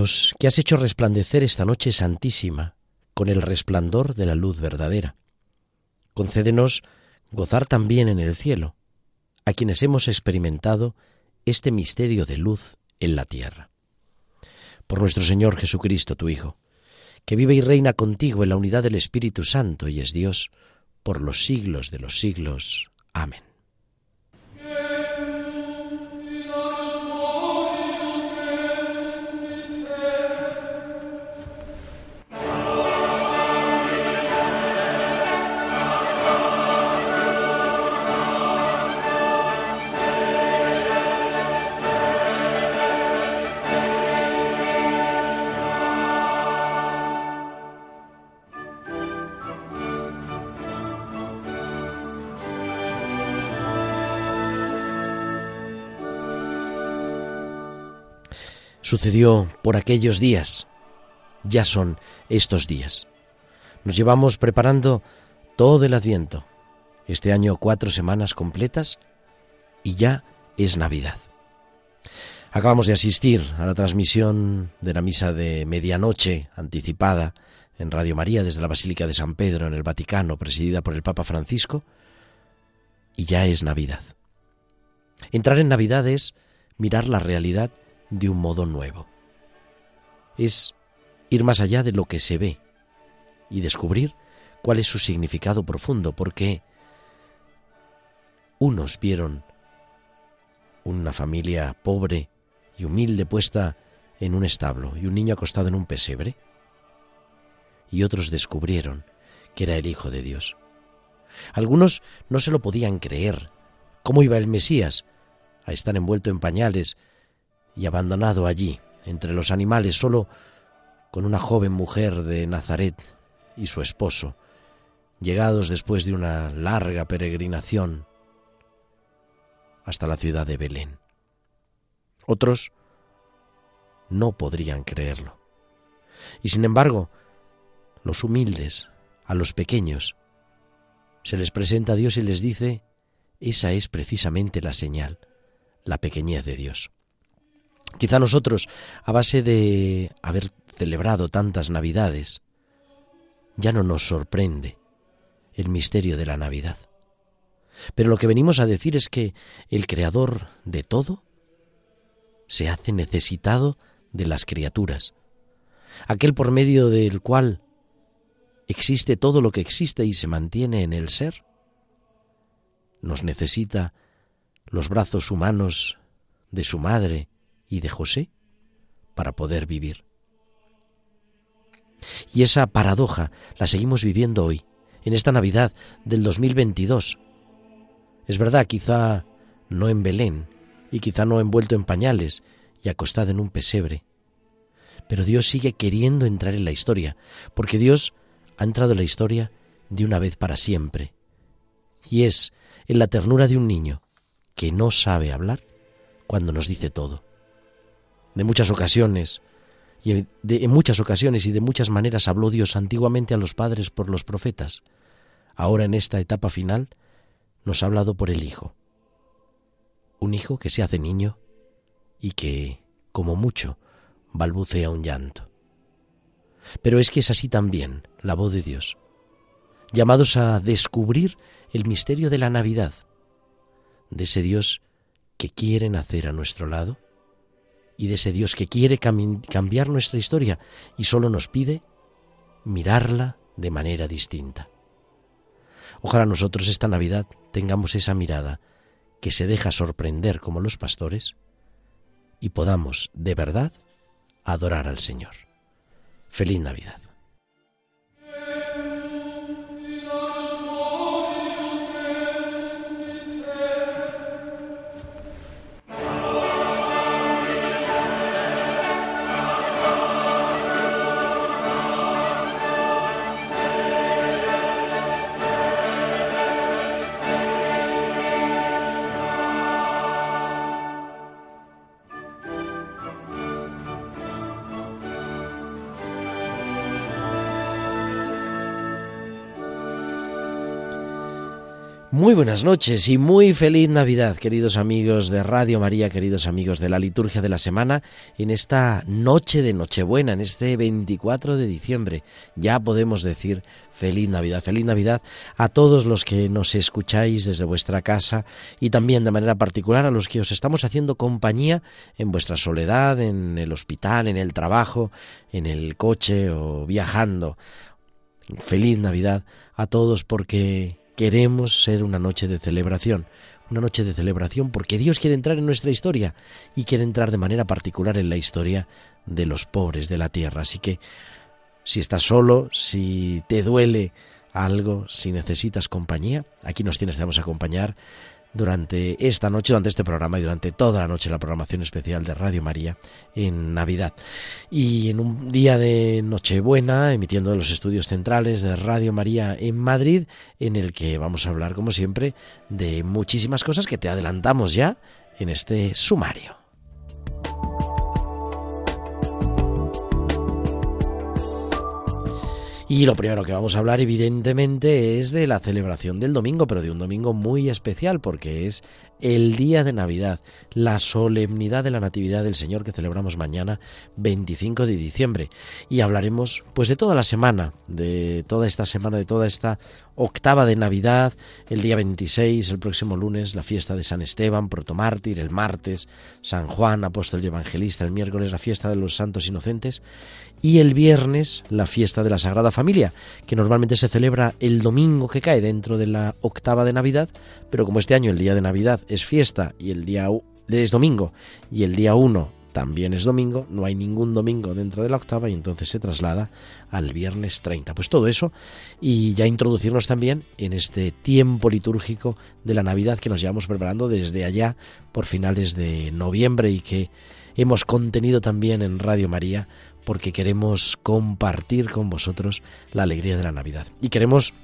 Dios, que has hecho resplandecer esta noche santísima con el resplandor de la luz verdadera. Concédenos gozar también en el cielo, a quienes hemos experimentado este misterio de luz en la tierra. Por nuestro Señor Jesucristo, tu Hijo, que vive y reina contigo en la unidad del Espíritu Santo y es Dios, por los siglos de los siglos. Amén. Sucedió por aquellos días. Ya son estos días. Nos llevamos preparando todo el adviento. Este año cuatro semanas completas y ya es Navidad. Acabamos de asistir a la transmisión de la misa de medianoche anticipada en Radio María desde la Basílica de San Pedro en el Vaticano, presidida por el Papa Francisco, y ya es Navidad. Entrar en Navidad es mirar la realidad de un modo nuevo. Es ir más allá de lo que se ve y descubrir cuál es su significado profundo, porque unos vieron una familia pobre y humilde puesta en un establo y un niño acostado en un pesebre, y otros descubrieron que era el Hijo de Dios. Algunos no se lo podían creer. ¿Cómo iba el Mesías a estar envuelto en pañales y abandonado allí, entre los animales, solo con una joven mujer de Nazaret y su esposo, llegados después de una larga peregrinación hasta la ciudad de Belén. Otros no podrían creerlo. Y sin embargo, los humildes, a los pequeños, se les presenta a Dios y les dice, esa es precisamente la señal, la pequeñez de Dios. Quizá nosotros, a base de haber celebrado tantas Navidades, ya no nos sorprende el misterio de la Navidad. Pero lo que venimos a decir es que el Creador de todo se hace necesitado de las criaturas, aquel por medio del cual existe todo lo que existe y se mantiene en el ser, nos necesita los brazos humanos de su madre y de José para poder vivir. Y esa paradoja la seguimos viviendo hoy, en esta Navidad del 2022. Es verdad, quizá no en Belén, y quizá no envuelto en pañales y acostado en un pesebre, pero Dios sigue queriendo entrar en la historia, porque Dios ha entrado en la historia de una vez para siempre, y es en la ternura de un niño que no sabe hablar cuando nos dice todo de muchas ocasiones, y de, en muchas ocasiones y de muchas maneras habló Dios antiguamente a los padres por los profetas. Ahora en esta etapa final nos ha hablado por el Hijo. Un hijo que se hace niño y que, como mucho, balbucea un llanto. Pero es que es así también la voz de Dios, llamados a descubrir el misterio de la Navidad, de ese Dios que quiere nacer a nuestro lado y de ese Dios que quiere cambiar nuestra historia y solo nos pide mirarla de manera distinta. Ojalá nosotros esta Navidad tengamos esa mirada que se deja sorprender como los pastores y podamos de verdad adorar al Señor. Feliz Navidad. Muy buenas noches y muy feliz Navidad, queridos amigos de Radio María, queridos amigos de la liturgia de la semana, en esta noche de Nochebuena, en este 24 de diciembre. Ya podemos decir feliz Navidad, feliz Navidad a todos los que nos escucháis desde vuestra casa y también de manera particular a los que os estamos haciendo compañía en vuestra soledad, en el hospital, en el trabajo, en el coche o viajando. Feliz Navidad a todos porque Queremos ser una noche de celebración, una noche de celebración porque Dios quiere entrar en nuestra historia y quiere entrar de manera particular en la historia de los pobres de la tierra. Así que si estás solo, si te duele algo, si necesitas compañía, aquí nos tienes, te vamos a acompañar durante esta noche, durante este programa y durante toda la noche la programación especial de Radio María en Navidad. Y en un día de Nochebuena, emitiendo de los estudios centrales de Radio María en Madrid, en el que vamos a hablar, como siempre, de muchísimas cosas que te adelantamos ya en este sumario. Y lo primero que vamos a hablar, evidentemente, es de la celebración del domingo, pero de un domingo muy especial, porque es el día de Navidad, la solemnidad de la Natividad del Señor que celebramos mañana, 25 de diciembre. Y hablaremos, pues, de toda la semana, de toda esta semana, de toda esta octava de Navidad, el día 26, el próximo lunes, la fiesta de San Esteban, protomártir, el martes, San Juan, apóstol y evangelista, el miércoles, la fiesta de los santos inocentes, y el viernes la fiesta de la Sagrada Familia, que normalmente se celebra el domingo que cae dentro de la octava de Navidad, pero como este año el día de Navidad es fiesta y el día es domingo y el día 1 también es domingo, no hay ningún domingo dentro de la octava y entonces se traslada al viernes 30. Pues todo eso y ya introducirnos también en este tiempo litúrgico de la Navidad que nos llevamos preparando desde allá por finales de noviembre y que hemos contenido también en Radio María porque queremos compartir con vosotros la alegría de la Navidad. Y queremos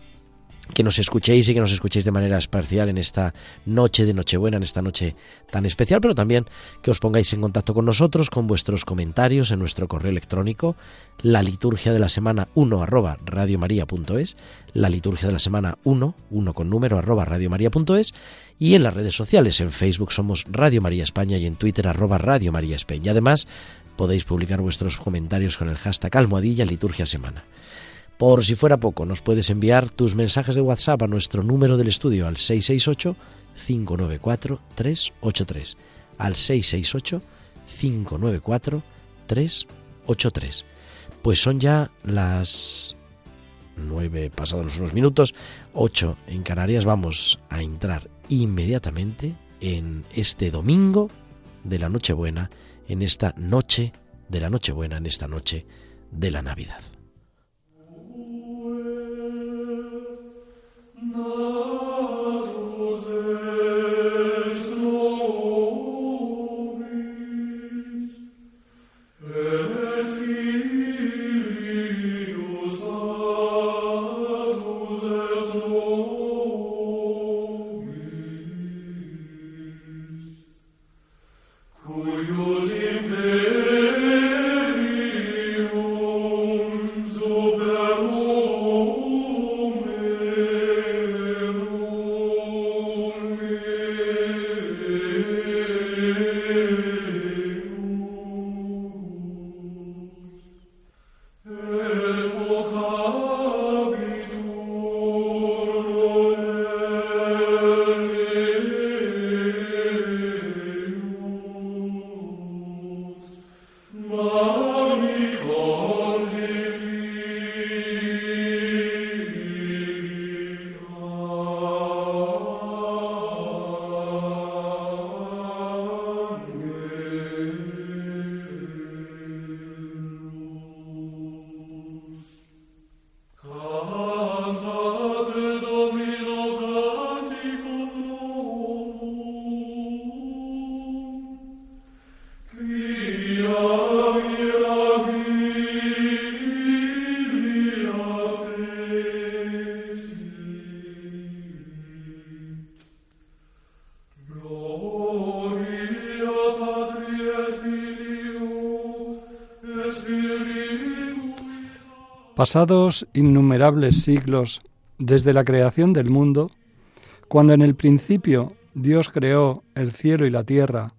que nos escuchéis y que nos escuchéis de manera especial en esta noche de Nochebuena, en esta noche tan especial, pero también que os pongáis en contacto con nosotros con vuestros comentarios en nuestro correo electrónico, la liturgia de la semana 1 arroba radiomaria.es, la liturgia de la semana 1, 1 con número arroba radiomaria.es y en las redes sociales, en Facebook somos Radio María España y en Twitter arroba Radio María España. Y además podéis publicar vuestros comentarios con el hashtag almohadilla liturgia semana. Por si fuera poco, nos puedes enviar tus mensajes de WhatsApp a nuestro número del estudio al 668-594-383. Al 668-594-383. Pues son ya las nueve pasados unos minutos, ocho en Canarias. Vamos a entrar inmediatamente en este domingo de la Nochebuena, en esta noche de la Nochebuena, en esta noche de la Navidad. Pasados innumerables siglos desde la creación del mundo, cuando en el principio Dios creó el cielo y la tierra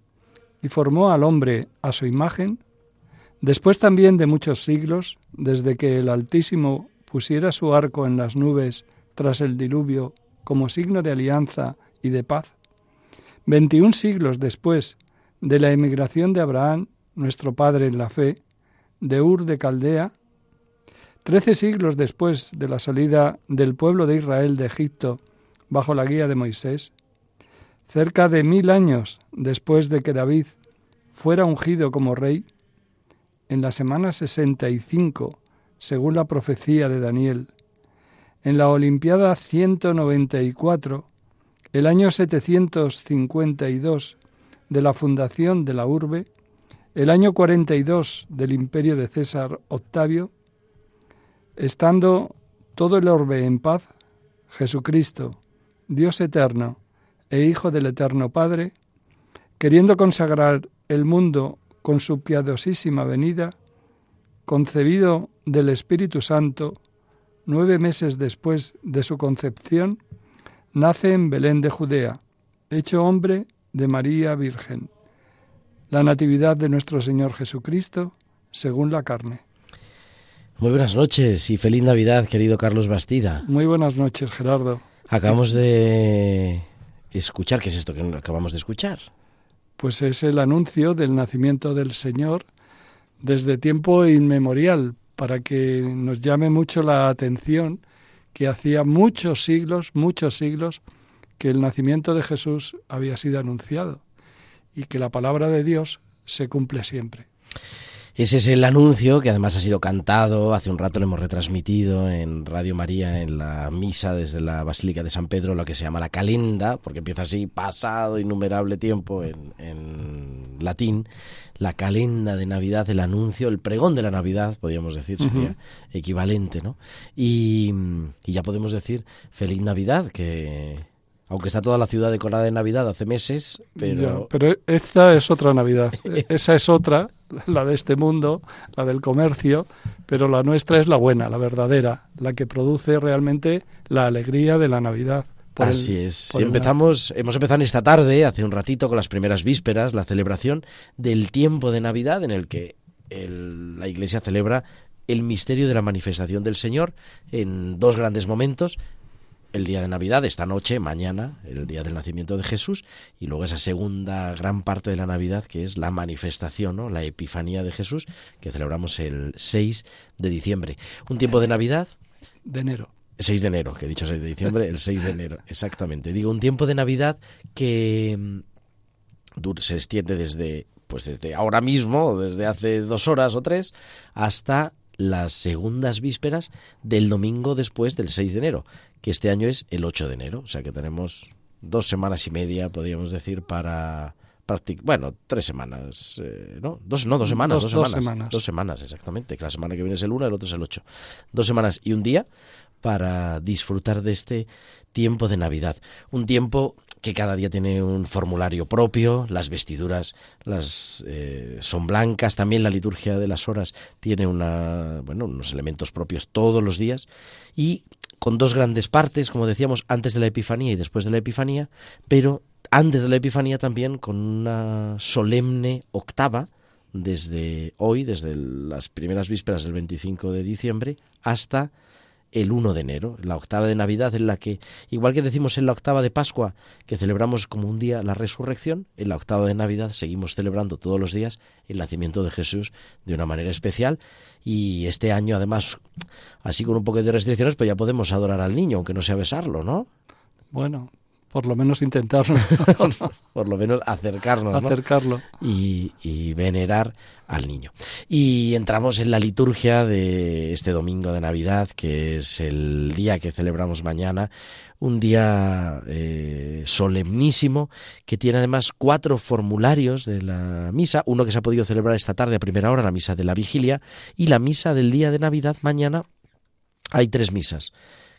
y formó al hombre a su imagen, después también de muchos siglos, desde que el Altísimo pusiera su arco en las nubes tras el diluvio como signo de alianza y de paz, veintiún siglos después de la emigración de Abraham, nuestro padre en la fe, de Ur de Caldea, trece siglos después de la salida del pueblo de Israel de Egipto bajo la guía de Moisés, cerca de mil años después de que David fuera ungido como rey, en la semana 65, según la profecía de Daniel, en la Olimpiada 194, el año 752 de la fundación de la urbe, el año 42 del imperio de César Octavio, estando todo el orbe en paz, Jesucristo, Dios eterno e Hijo del Eterno Padre, queriendo consagrar el mundo con su piadosísima venida, concebido del Espíritu Santo, nueve meses después de su concepción, nace en Belén de Judea, hecho hombre de María Virgen. La Natividad de nuestro Señor Jesucristo, según la carne. Muy buenas noches y feliz Navidad, querido Carlos Bastida. Muy buenas noches, Gerardo. Acabamos de escuchar, ¿qué es esto que acabamos de escuchar? Pues es el anuncio del nacimiento del Señor desde tiempo inmemorial, para que nos llame mucho la atención que hacía muchos siglos, muchos siglos, que el nacimiento de Jesús había sido anunciado y que la palabra de Dios se cumple siempre. Ese es el anuncio que además ha sido cantado, hace un rato lo hemos retransmitido en Radio María, en la misa desde la Basílica de San Pedro, lo que se llama la calenda, porque empieza así, pasado innumerable tiempo en, en latín, la calenda de Navidad, el anuncio, el pregón de la Navidad, podríamos decir, sería equivalente, ¿no? Y, y ya podemos decir feliz Navidad, que aunque está toda la ciudad decorada de Navidad hace meses, pero... pero esta es otra Navidad, esa es otra, la de este mundo, la del comercio, pero la nuestra es la buena, la verdadera, la que produce realmente la alegría de la Navidad. Así es. empezamos, hemos empezado esta tarde, hace un ratito, con las primeras vísperas, la celebración del tiempo de Navidad en el que la Iglesia celebra el misterio de la manifestación del Señor en dos grandes momentos el día de Navidad, esta noche, mañana, el día del nacimiento de Jesús, y luego esa segunda gran parte de la Navidad, que es la manifestación, ¿no? la Epifanía de Jesús, que celebramos el 6 de diciembre. Un tiempo de Navidad. De enero. 6 de enero, que he dicho 6 de diciembre, el 6 de enero, exactamente. Digo, un tiempo de Navidad que mm, se extiende desde, pues desde ahora mismo, desde hace dos horas o tres, hasta las segundas vísperas del domingo después del 6 de enero, que este año es el 8 de enero. O sea que tenemos dos semanas y media, podríamos decir, para practicar. Bueno, tres semanas, eh, ¿no? Dos, no, dos semanas, dos, semanas, dos, semanas. exactamente. Que la semana que viene es el 1, el otro es el 8. Dos semanas y un día para disfrutar de este tiempo de Navidad. Un tiempo que cada día tiene un formulario propio, las vestiduras las eh, son blancas, también la liturgia de las horas tiene una, bueno, unos elementos propios todos los días y con dos grandes partes, como decíamos, antes de la Epifanía y después de la Epifanía, pero antes de la Epifanía también con una solemne octava desde hoy, desde las primeras vísperas del 25 de diciembre hasta el 1 de enero, la octava de Navidad, en la que, igual que decimos en la octava de Pascua, que celebramos como un día la resurrección, en la octava de Navidad seguimos celebrando todos los días el nacimiento de Jesús de una manera especial. Y este año, además, así con un poco de restricciones, pues ya podemos adorar al niño, aunque no sea besarlo, ¿no? Bueno, por lo menos intentarlo. por lo menos acercarnos. Acercarlo. Y, y, venerar al niño. Y entramos en la liturgia de este domingo de Navidad, que es el día que celebramos mañana, un día eh, solemnísimo que tiene además cuatro formularios de la misa, uno que se ha podido celebrar esta tarde a primera hora, la misa de la vigilia, y la misa del día de Navidad mañana. Hay tres misas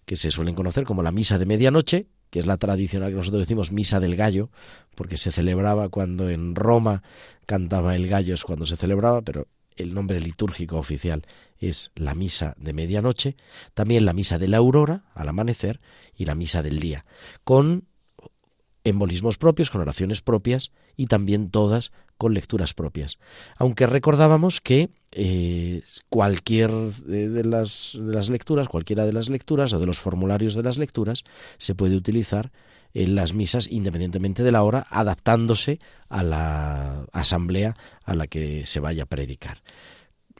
que se suelen conocer como la misa de medianoche, que es la tradicional que nosotros decimos misa del gallo, porque se celebraba cuando en Roma cantaba el gallo, es cuando se celebraba, pero el nombre litúrgico oficial es la misa de medianoche, también la misa de la aurora al amanecer y la misa del día, con embolismos propios, con oraciones propias y también todas con lecturas propias. Aunque recordábamos que eh, cualquier de las, de las lecturas, cualquiera de las lecturas o de los formularios de las lecturas se puede utilizar en las misas independientemente de la hora, adaptándose a la asamblea a la que se vaya a predicar.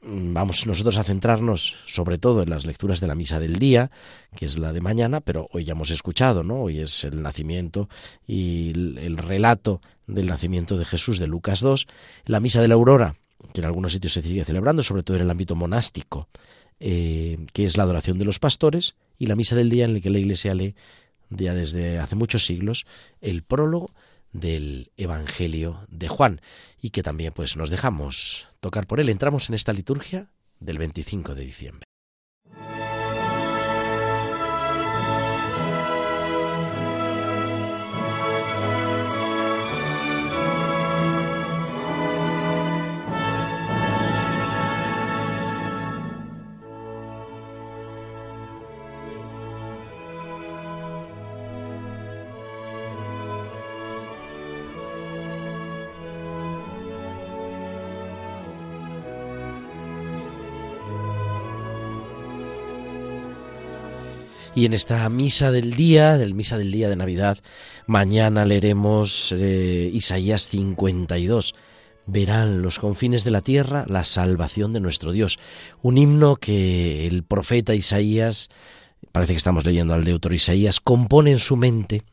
Mm, vamos nosotros a centrarnos sobre todo en las lecturas de la misa del día, que es la de mañana, pero hoy ya hemos escuchado, ¿no? Hoy es el nacimiento y el, relato del nacimiento de Jesús de Lucas 2, la misa de la aurora, que en algunos sitios se sigue celebrando, sobre todo en el ámbito monástico, eh, que es la adoración de los pastores, y la misa del día en la que la Iglesia lee ya desde hace muchos siglos el prólogo del Evangelio de Juan y que también pues nos dejamos tocar por él. Entramos en esta liturgia del 25 de diciembre. Y en esta misa del día, del misa del día de Navidad, mañana leeremos eh, Isaías 52. Verán los confines de la tierra la salvación de nuestro Dios. Un himno que el profeta Isaías, parece que estamos leyendo al deutor Isaías, compone en su mente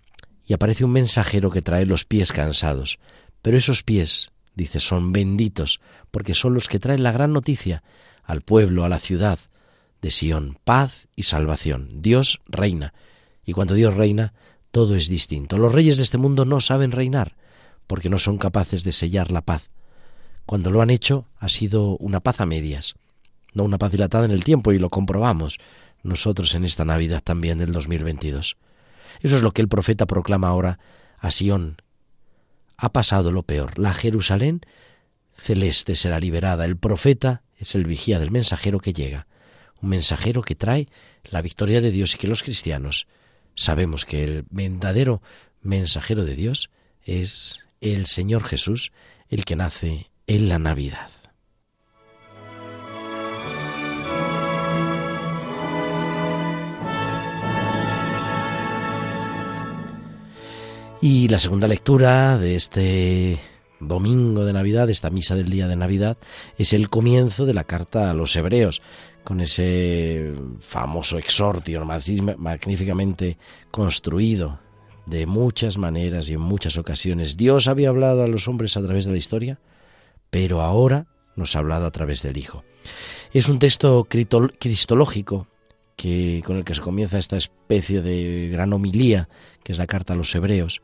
y aparece un mensajero que trae los pies cansados. Pero esos pies, dice, son benditos, porque son los que traen la gran noticia al pueblo, a la ciudad, de Sión, paz y salvación. Dios reina, y cuando Dios reina, todo es distinto. Los reyes de este mundo no saben reinar, porque no son capaces de sellar la paz. Cuando lo han hecho, ha sido una paz a medias, no una paz dilatada en el tiempo, y lo comprobamos nosotros en esta Navidad también del 2022. Eso es lo que el profeta proclama ahora a Sión. Ha pasado lo peor. La Jerusalén celeste será liberada. El profeta es el vigía del mensajero que llega un mensajero que trae la victoria de Dios y que los cristianos sabemos que el verdadero mensajero de Dios es el Señor Jesús, el que nace en la Navidad. Y la segunda lectura de este domingo de Navidad, esta misa del día de Navidad, es el comienzo de la carta a los hebreos, con ese famoso exordio magníficamente construido de muchas maneras y en muchas ocasiones. Dios había hablado a los hombres a través de la historia, pero ahora nos ha hablado a través del Hijo. Es un texto cristológico que, con el que se comienza esta especie de gran homilía, que es la carta a los hebreos,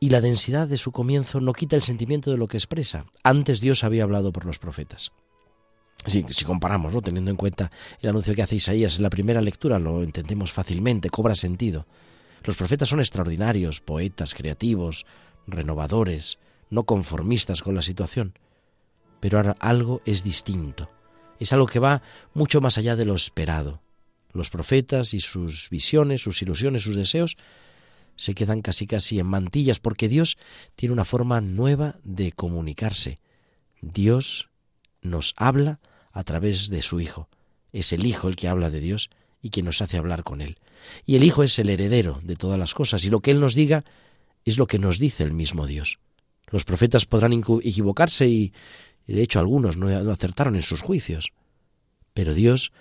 y la densidad de su comienzo no quita el sentimiento de lo que expresa. Antes Dios había hablado por los profetas. Si, comparamos, ¿no? teniendo en cuenta el anuncio que hace Isaías en la primera lectura, lo entendemos fácilmente, cobra sentido. Los profetas son extraordinarios, poetas, creativos, renovadores, no conformistas con la situación. Pero ahora algo es distinto. Es algo que va mucho más allá de lo esperado. Los profetas y sus visiones, sus ilusiones, sus deseos se quedan casi casi en mantillas porque Dios tiene una forma nueva de comunicarse. Dios nos habla a través de su Hijo. Es el Hijo el que habla de Dios y que nos hace hablar con Él. Y el Hijo es el heredero de todas las cosas y lo que Él nos diga es lo que nos dice el mismo Dios. Los profetas podrán equivocarse y, de hecho algunos no acertaron en sus juicios. Pero Dios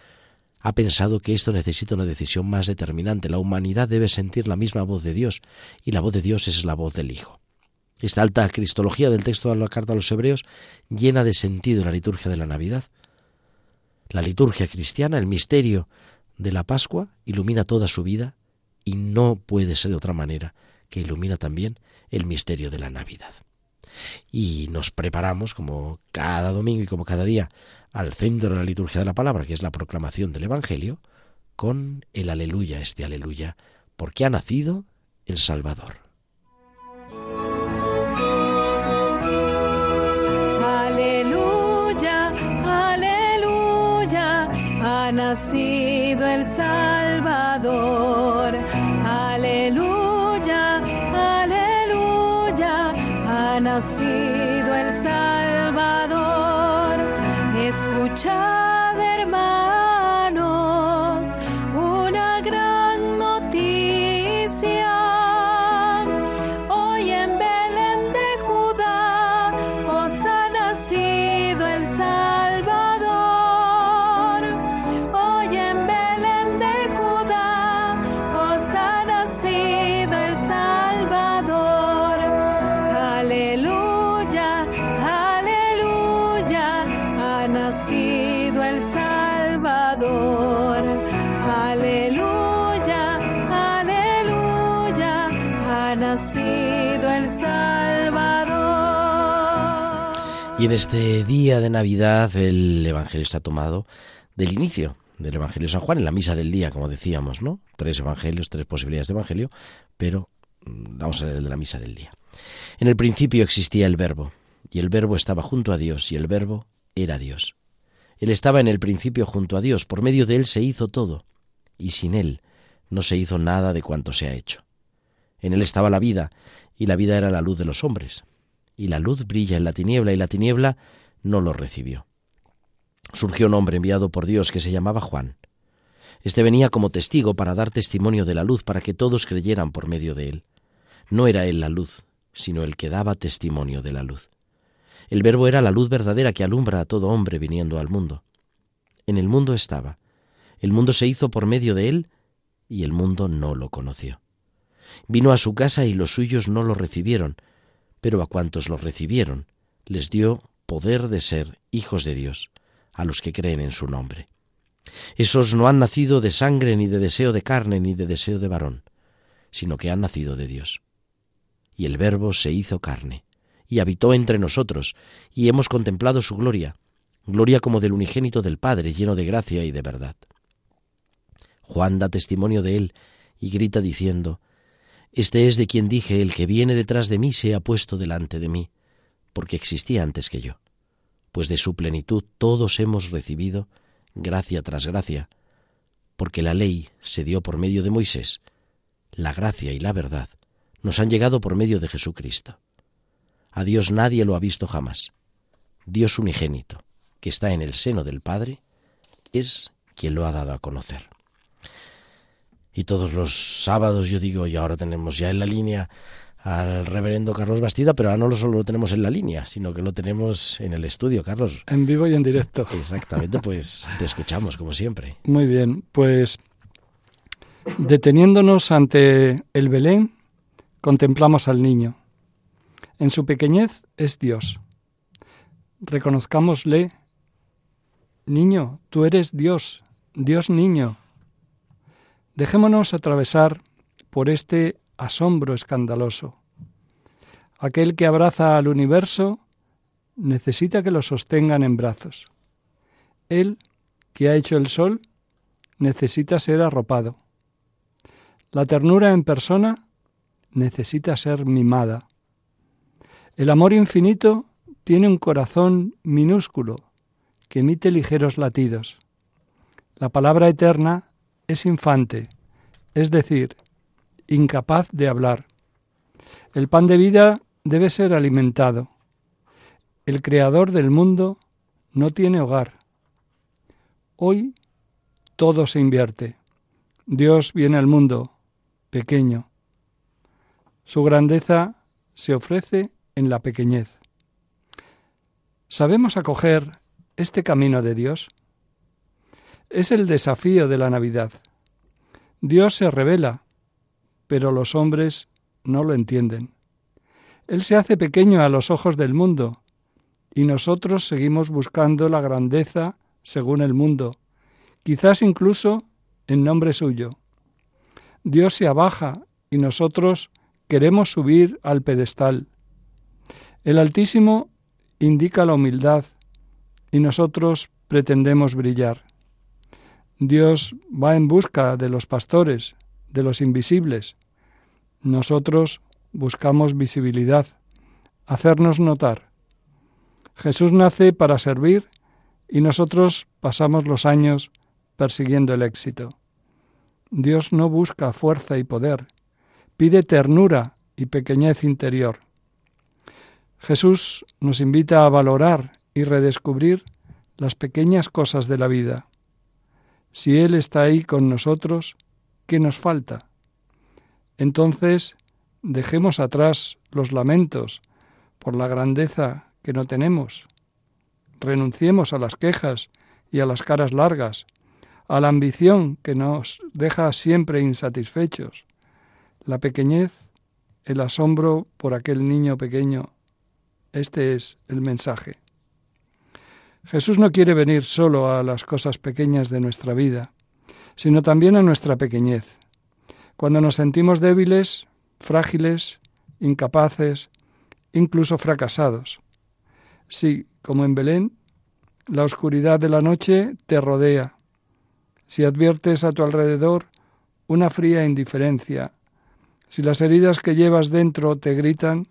ha pensado que esto necesita una decisión más determinante. La humanidad debe sentir la misma voz de Dios y la voz de Dios es la voz del Hijo. Esta alta cristología del texto de la carta a los hebreos llena de sentido la liturgia de la Navidad. La liturgia cristiana, el misterio de la Pascua, ilumina toda su vida y no puede ser de otra manera que ilumina también el misterio de la Navidad. Y nos preparamos, como cada domingo y como cada día, al centro de la liturgia de la palabra, que es la proclamación del Evangelio, con el aleluya, este aleluya, porque ha nacido el Salvador. Nacido el Salvador. Aleluya, aleluya, ha nacido el Salvador. Escuchad, Y en este día de Navidad el Evangelio está tomado del inicio del Evangelio de San Juan, en la misa del día, como decíamos, ¿no? Tres evangelios, tres posibilidades de Evangelio, pero mm, vamos a leer el de la misa del día. En el principio existía el Verbo, y el Verbo estaba junto a Dios, y el Verbo era Dios. Él estaba en el principio junto a Dios, por medio de Él se hizo todo, y sin Él no se hizo nada de cuanto se ha hecho. En Él estaba la vida, y la vida era la luz de los hombres. Y la luz brilla en la tiniebla, y la tiniebla no lo recibió. Surgió un hombre enviado por Dios que se llamaba Juan. Este venía como testigo para dar testimonio de la luz, para que todos creyeran por medio de él. No era él la luz, sino el que daba testimonio de la luz. El verbo era la luz verdadera que alumbra a todo hombre viniendo al mundo. En el mundo estaba. El mundo se hizo por medio de él, y el mundo no lo conoció. Vino a su casa y los suyos no lo recibieron, pero a cuantos lo recibieron les dio poder de ser hijos de Dios, a los que creen en su nombre. Esos no han nacido de sangre, ni de deseo de carne, ni de deseo de varón, sino que han nacido de Dios. Y el Verbo se hizo carne, y habitó entre nosotros, y hemos contemplado su gloria, gloria como del unigénito del Padre, lleno de gracia y de verdad. Juan da testimonio de él, y grita diciendo, Este es de quien dije, el que viene detrás de mí se ha puesto delante de mí, porque existía antes que yo pues de su plenitud todos hemos recibido gracia tras gracia, porque la ley se dio por medio de Moisés, la gracia y la verdad nos han llegado por medio de Jesucristo. A Dios nadie lo ha visto jamás. Dios unigénito, que está en el seno del Padre, es quien lo ha dado a conocer. Y todos los sábados yo digo, y ahora tenemos ya en la línea al reverendo Carlos Bastida, pero ahora no solo lo tenemos en la línea, sino que lo tenemos en el estudio, Carlos. En vivo y en directo. Exactamente, pues te escuchamos, como siempre. Muy bien, pues deteniéndonos ante el Belén, contemplamos al niño. En su pequeñez es Dios. Reconozcámosle, niño, tú eres Dios, Dios niño. Dejémonos atravesar por este asombro escandaloso. Aquel que abraza al universo necesita que lo sostengan en brazos. Él, que ha hecho el sol, necesita ser arropado. La ternura en persona necesita ser mimada. El amor infinito tiene un corazón minúsculo que emite ligeros latidos. La palabra eterna es infante, es decir, incapaz de hablar. El pan de vida debe ser alimentado. El creador del mundo no tiene hogar. Hoy todo se invierte. Dios viene al mundo, pequeño. Su grandeza se ofrece en la pequeñez. ¿Sabemos acoger este camino de Dios? Es el desafío de la Navidad. Dios se revela, pero los hombres no lo entienden. Él se hace pequeño a los ojos del mundo, y nosotros seguimos buscando la grandeza según el mundo, quizás incluso en nombre suyo. Dios se abaja y nosotros queremos subir al pedestal. El Altísimo indica la humildad y nosotros pretendemos brillar. Dios va en busca de los pastores, de los invisibles. Nosotros buscamos visibilidad, hacernos notar. Jesús nace para servir y nosotros pasamos los años persiguiendo el éxito. Dios no busca fuerza y poder, pide ternura y pequeñez interior. Jesús nos invita a valorar y redescubrir las pequeñas cosas de la vida. Si Él está ahí con nosotros, ¿qué nos falta? Entonces, dejemos atrás los lamentos por la grandeza que no tenemos. Renunciemos a las quejas y a las caras largas, a la ambición que nos deja siempre insatisfechos, la pequeñez, el asombro por aquel niño pequeño este es el mensaje. Jesús no quiere venir solo a las cosas pequeñas de nuestra vida, sino también a nuestra pequeñez. Cuando nos sentimos débiles, frágiles, incapaces, incluso fracasados. Si, como en Belén, la oscuridad de la noche te rodea. Si adviertes a tu alrededor una fría indiferencia, si las heridas que llevas dentro te gritan,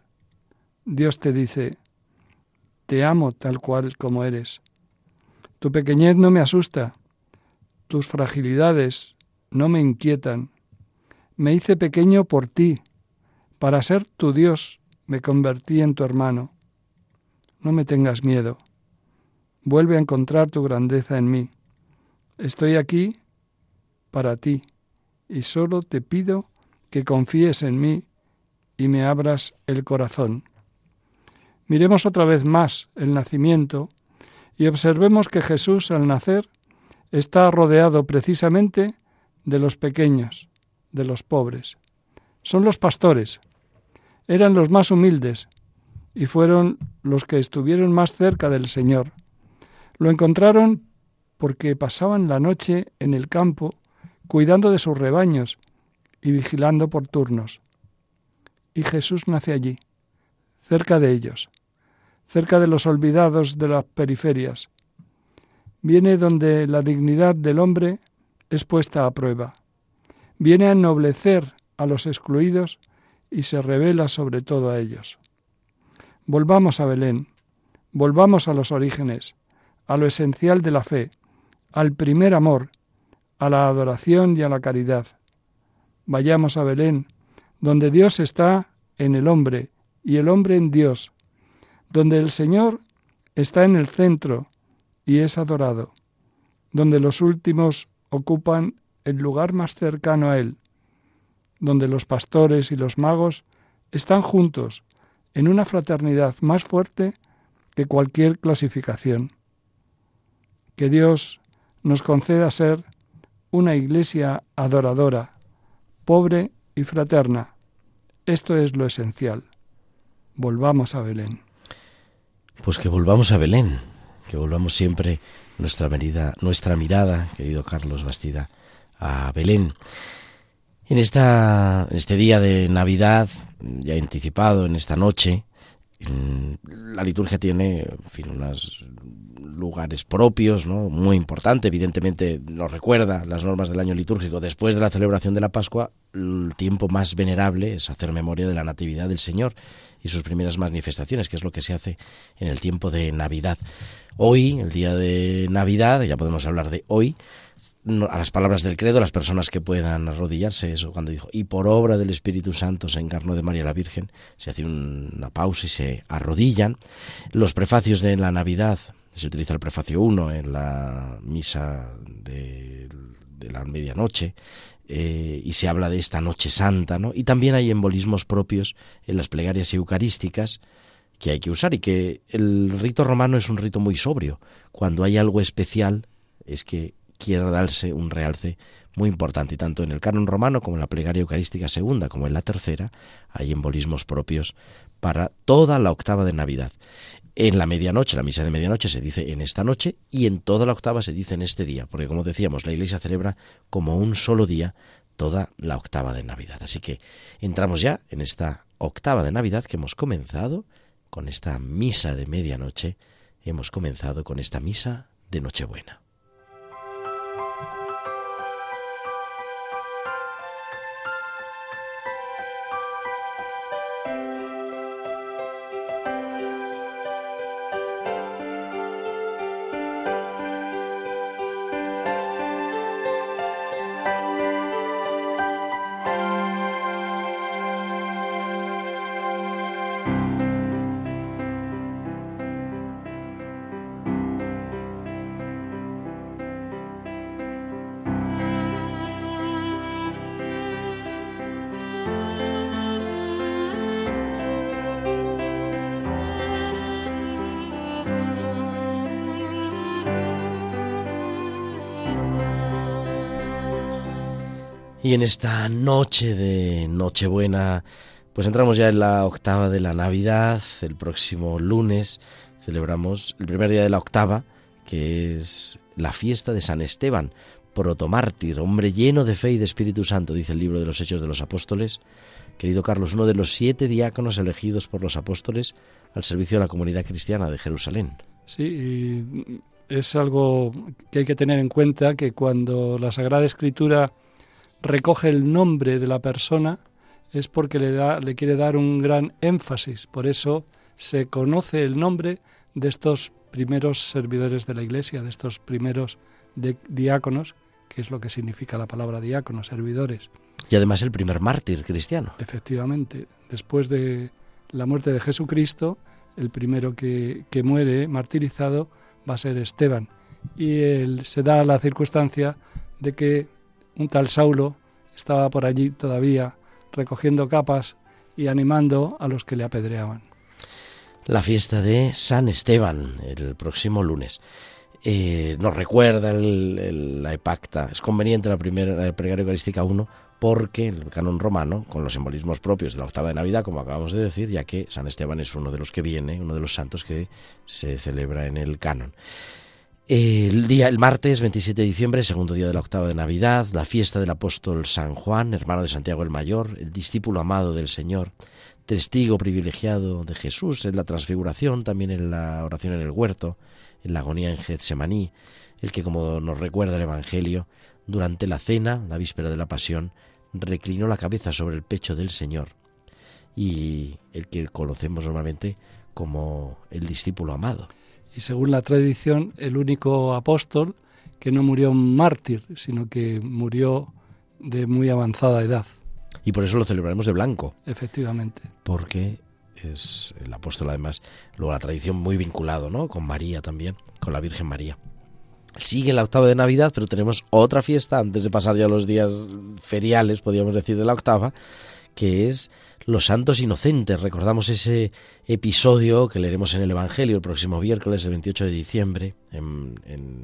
Dios te dice, te amo tal cual como eres. Tu pequeñez no me asusta, tus fragilidades no me inquietan. Me hice pequeño por ti, para ser tu Dios me convertí en tu hermano. No me tengas miedo, vuelve a encontrar tu grandeza en mí. Estoy aquí para ti y solo te pido que confíes en mí y me abras el corazón. Miremos otra vez más el nacimiento y observemos que Jesús al nacer está rodeado precisamente de los pequeños, de los pobres. Son los pastores. Eran los más humildes y fueron los que estuvieron más cerca del Señor. Lo encontraron porque pasaban la noche en el campo cuidando de sus rebaños y vigilando por turnos. Y Jesús nace allí, cerca de ellos cerca de los olvidados de las periferias. Viene donde la dignidad del hombre es puesta a prueba. Viene a ennoblecer a los excluidos y se revela sobre todo a ellos. Volvamos a Belén, volvamos a los orígenes, a lo esencial de la fe, al primer amor, a la adoración y a la caridad. Vayamos a Belén, donde Dios está en el hombre y el hombre en Dios, donde el Señor está en el centro y es adorado, donde los últimos ocupan el lugar más cercano a Él, donde los pastores y los magos están juntos en una fraternidad más fuerte que cualquier clasificación. Que Dios nos conceda ser una iglesia adoradora, pobre y fraterna. Esto es lo esencial. Volvamos a Belén. Pues que volvamos a Belén, que volvamos siempre nuestra, nuestra mirada, querido Carlos Bastida, a Belén. En, esta, en este día de Navidad, ya anticipado, en esta noche, la liturgia tiene fin, unos lugares propios, ¿no? muy importante, evidentemente nos recuerda las normas del año litúrgico. Después de la celebración de la Pascua, el tiempo más venerable es hacer memoria de la Natividad del Señor y sus primeras manifestaciones, que es lo que se hace en el tiempo de Navidad. Hoy, el día de Navidad, ya podemos hablar de hoy, a las palabras del credo, las personas que puedan arrodillarse, eso cuando dijo, y por obra del Espíritu Santo se encarnó de María la Virgen, se hace una pausa y se arrodillan. Los prefacios de la Navidad, se utiliza el prefacio 1 en la misa de, de la medianoche, eh, y se habla de esta noche santa, ¿no? Y también hay embolismos propios en las plegarias eucarísticas que hay que usar y que el rito romano es un rito muy sobrio. Cuando hay algo especial es que quiere darse un realce muy importante y tanto en el canon romano como en la plegaria eucarística segunda como en la tercera hay embolismos propios para toda la octava de Navidad. En la medianoche, la misa de medianoche se dice en esta noche y en toda la octava se dice en este día, porque como decíamos, la Iglesia celebra como un solo día toda la octava de Navidad. Así que entramos ya en esta octava de Navidad que hemos comenzado con esta misa de medianoche, hemos comenzado con esta misa de Nochebuena. En esta noche de Nochebuena, pues entramos ya en la octava de la Navidad. El próximo lunes celebramos el primer día de la octava, que es la fiesta de San Esteban, protomártir, hombre lleno de fe y de Espíritu Santo, dice el libro de los Hechos de los Apóstoles. Querido Carlos, uno de los siete diáconos elegidos por los apóstoles al servicio de la comunidad cristiana de Jerusalén. Sí, es algo que hay que tener en cuenta que cuando la Sagrada Escritura recoge el nombre de la persona es porque le, da, le quiere dar un gran énfasis. Por eso se conoce el nombre de estos primeros servidores de la Iglesia, de estos primeros diáconos, que es lo que significa la palabra diácono, servidores. Y además el primer mártir cristiano. Efectivamente, después de la muerte de Jesucristo, el primero que, que muere martirizado va a ser Esteban. Y él, se da la circunstancia de que un tal Saulo estaba por allí todavía recogiendo capas y animando a los que le apedreaban. La fiesta de San Esteban, el próximo lunes. Eh, nos recuerda la epacta. Es conveniente la primera el pregario eucarística 1 porque el canon romano, con los simbolismos propios de la octava de Navidad, como acabamos de decir, ya que San Esteban es uno de los que viene, uno de los santos que se celebra en el canon. El día, el martes 27 de diciembre, segundo día de la octava de Navidad, la fiesta del apóstol San Juan, hermano de Santiago el Mayor, el discípulo amado del Señor, testigo privilegiado de Jesús en la transfiguración, también en la oración en el huerto, en la agonía en Getsemaní, el que, como nos recuerda el Evangelio, durante la cena, la víspera de la pasión, reclinó la cabeza sobre el pecho del Señor. Y el que conocemos normalmente como el discípulo amado y según la tradición el único apóstol que no murió mártir, sino que murió de muy avanzada edad. Y por eso lo celebraremos de blanco. Efectivamente. Porque es el apóstol además, luego la tradición muy vinculado, ¿no? Con María también, con la Virgen María. Sigue la octava de Navidad, pero tenemos otra fiesta antes de pasar ya los días feriales, podríamos decir, de la octava, que es los santos inocentes. Recordamos ese episodio que leeremos en el Evangelio el próximo miércoles, el 28 de diciembre, en,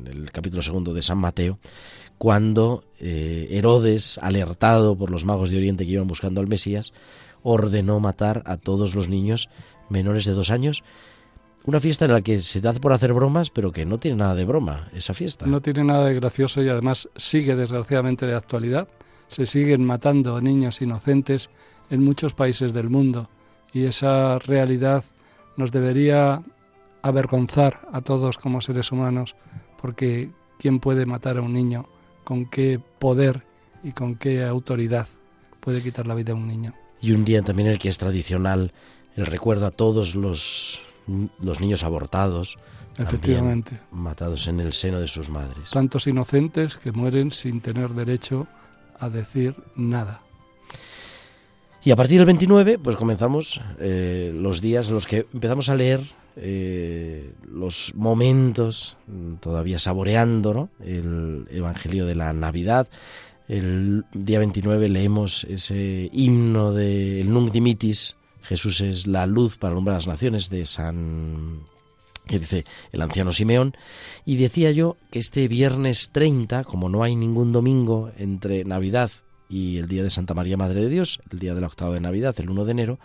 el capítulo segundo de San Mateo, cuando eh, Herodes, alertado por los magos de Oriente que iban buscando al Mesías, ordenó matar a todos los niños menores de dos años. Una fiesta en la que se da por hacer bromas, pero que no tiene nada de broma esa fiesta. No tiene nada de gracioso y además sigue desgraciadamente de actualidad. Se siguen matando a niños inocentes en muchos países del mundo y esa realidad nos debería avergonzar a todos como seres humanos porque ¿quién puede matar a un niño? ¿Con qué poder y con qué autoridad puede quitar la vida a un niño? Y un día también el que es tradicional, el recuerdo a todos los, los niños abortados, Efectivamente. Matados en el seno de sus madres. Tantos inocentes que mueren sin tener derecho a decir nada. Y a partir del 29, pues comenzamos eh, los días en los que empezamos a leer eh, los momentos, mm, todavía saboreando ¿no? el Evangelio de la Navidad. El día 29 leemos ese himno de el Nunc Dimitis, Jesús es la luz para alumbrar las naciones de San que dice el anciano Simeón, y decía yo que este viernes 30, como no hay ningún domingo entre Navidad y el día de Santa María Madre de Dios, el día de la octava de Navidad, el 1 de enero,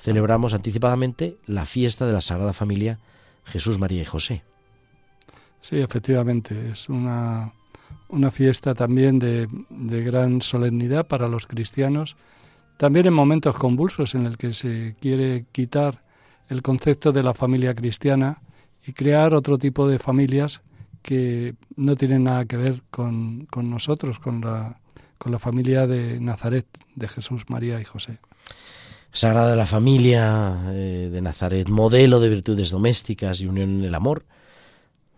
celebramos anticipadamente la fiesta de la Sagrada Familia Jesús, María y José. Sí, efectivamente, es una, una fiesta también de, de gran solemnidad para los cristianos, también en momentos convulsos en el que se quiere quitar el concepto de la familia cristiana y crear otro tipo de familias que no tienen nada que ver con, con nosotros, con la, con la familia de Nazaret, de Jesús, María y José. Sagrada la familia eh, de Nazaret, modelo de virtudes domésticas y unión en el amor.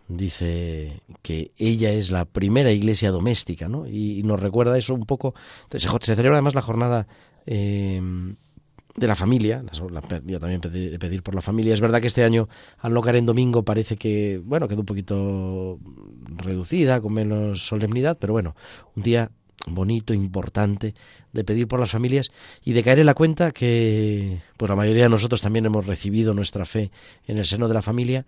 Dice que ella es la primera iglesia doméstica, ¿no? Y, nos recuerda eso un poco. Se, celebra además la jornada eh, de la familia, la, también de pedir por la familia. Es verdad que este año, al no caer en domingo, parece que, bueno, quedó un poquito reducida, con menos solemnidad, pero bueno, un día bonito, importante, de pedir por las familias y de caer en la cuenta que pues la mayoría de nosotros también hemos recibido nuestra fe en el seno de la familia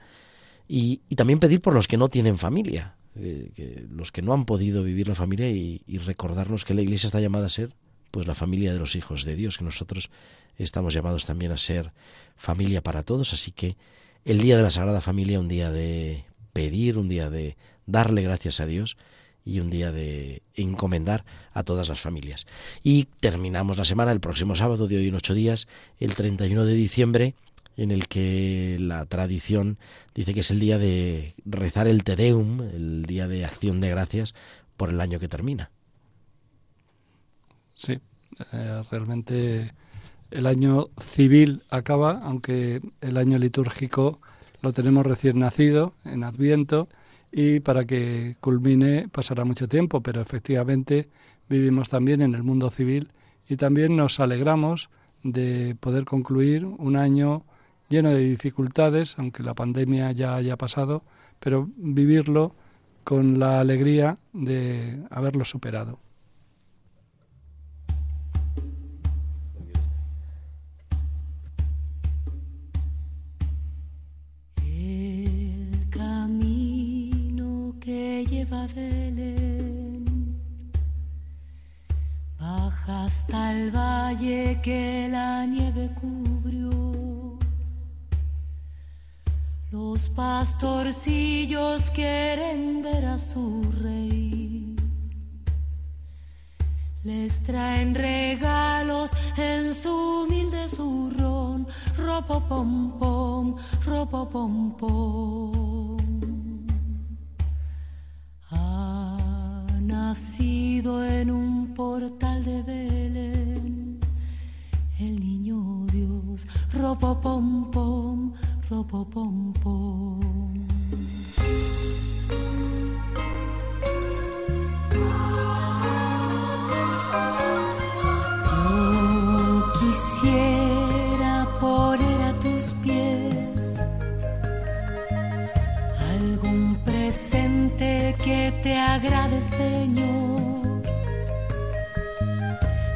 y, también pedir por los que no tienen familia. eh, que los que no han podido vivir la familia y, y recordarnos que la Iglesia está llamada a ser pues la familia de los hijos de Dios, que nosotros estamos llamados también a ser familia para todos, así que el día de la Sagrada Familia, un día de pedir, un día de darle gracias a Dios y un día de encomendar a todas las familias. Y terminamos la semana el próximo sábado de hoy en ocho días, el 31 de diciembre, en el que la tradición dice que es el día de rezar el Te Deum, el día de acción de gracias por el año que termina. Sí, eh, realmente el año civil acaba, aunque el año litúrgico lo tenemos recién nacido, en Adviento, y para que culmine pasará mucho tiempo, pero efectivamente vivimos también en el mundo civil y también nos alegramos de poder concluir un año lleno de dificultades, aunque la pandemia ya haya pasado, pero vivirlo con la alegría de haberlo superado. Lleva baja hasta el valle que la nieve cubrió. Los pastorcillos quieren ver a su rey. Les traen regalos en su humilde zurrón, ropo pom pom, ropo pom pom. Nacido en un portal de Belén, el niño Dios, ropo pom pom, ropo pom pom. Yo quisiera te agrade, Señor.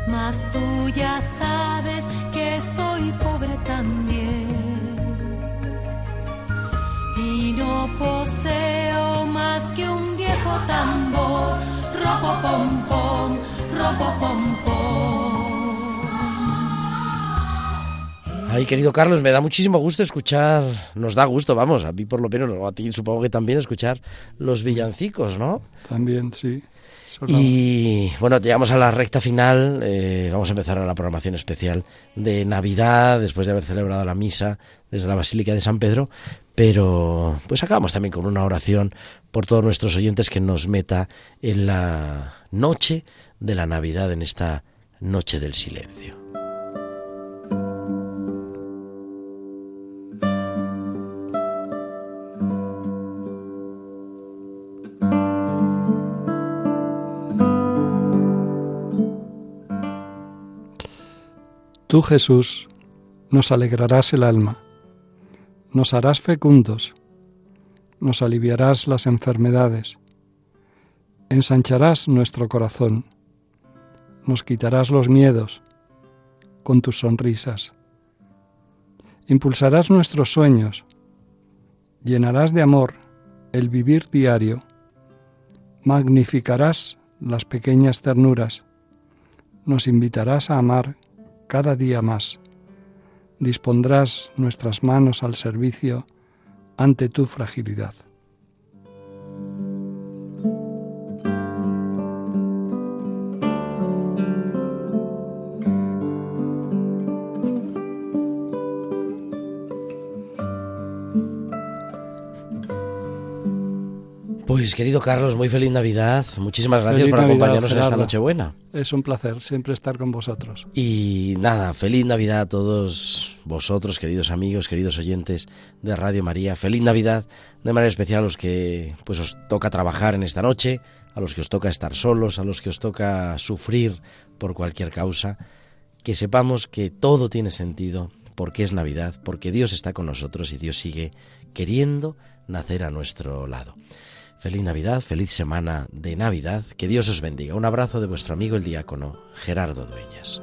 Mas tú ya sabes que soy pobre también. Y no poseo más que un viejo tambor. Ropo pom pom, ropo pom. Ay, querido Carlos, me da muchísimo gusto escuchar, nos da gusto, vamos, a mí por lo menos, a ti supongo que también escuchar los villancicos, ¿no? También, sí. Y bueno, llegamos a la recta final, eh, vamos a empezar a la programación especial de Navidad, después de haber celebrado la misa desde la Basílica de San Pedro, pero pues acabamos también con una oración por todos nuestros oyentes que nos meta en la noche de la Navidad, en esta noche del silencio. Tú, Jesús, nos alegrarás el alma, nos harás fecundos, nos aliviarás las enfermedades, ensancharás nuestro corazón, nos quitarás los miedos con tus sonrisas, impulsarás nuestros sueños, llenarás de amor el vivir diario, magnificarás las pequeñas ternuras, nos invitarás a amar cada día más. Dispondrás nuestras manos al servicio ante tu fragilidad. Pues querido Carlos, muy feliz Navidad. Muchísimas gracias Feliz por Navidad, acompañarnos en esta. Nochebuena. Es un placer siempre estar con vosotros. Y nada, feliz Navidad a todos vosotros, queridos amigos, queridos oyentes de Radio María. Feliz Navidad de manera especial a los que pues os toca trabajar en esta noche, a los que os toca estar solos, a los que os toca sufrir por cualquier causa. Que sepamos que todo tiene sentido porque es Navidad, porque Dios está con nosotros y Dios sigue queriendo nacer a nuestro lado. Feliz Navidad, feliz semana de Navidad, que Dios os bendiga. Un abrazo de vuestro amigo el diácono Gerardo Dueñas.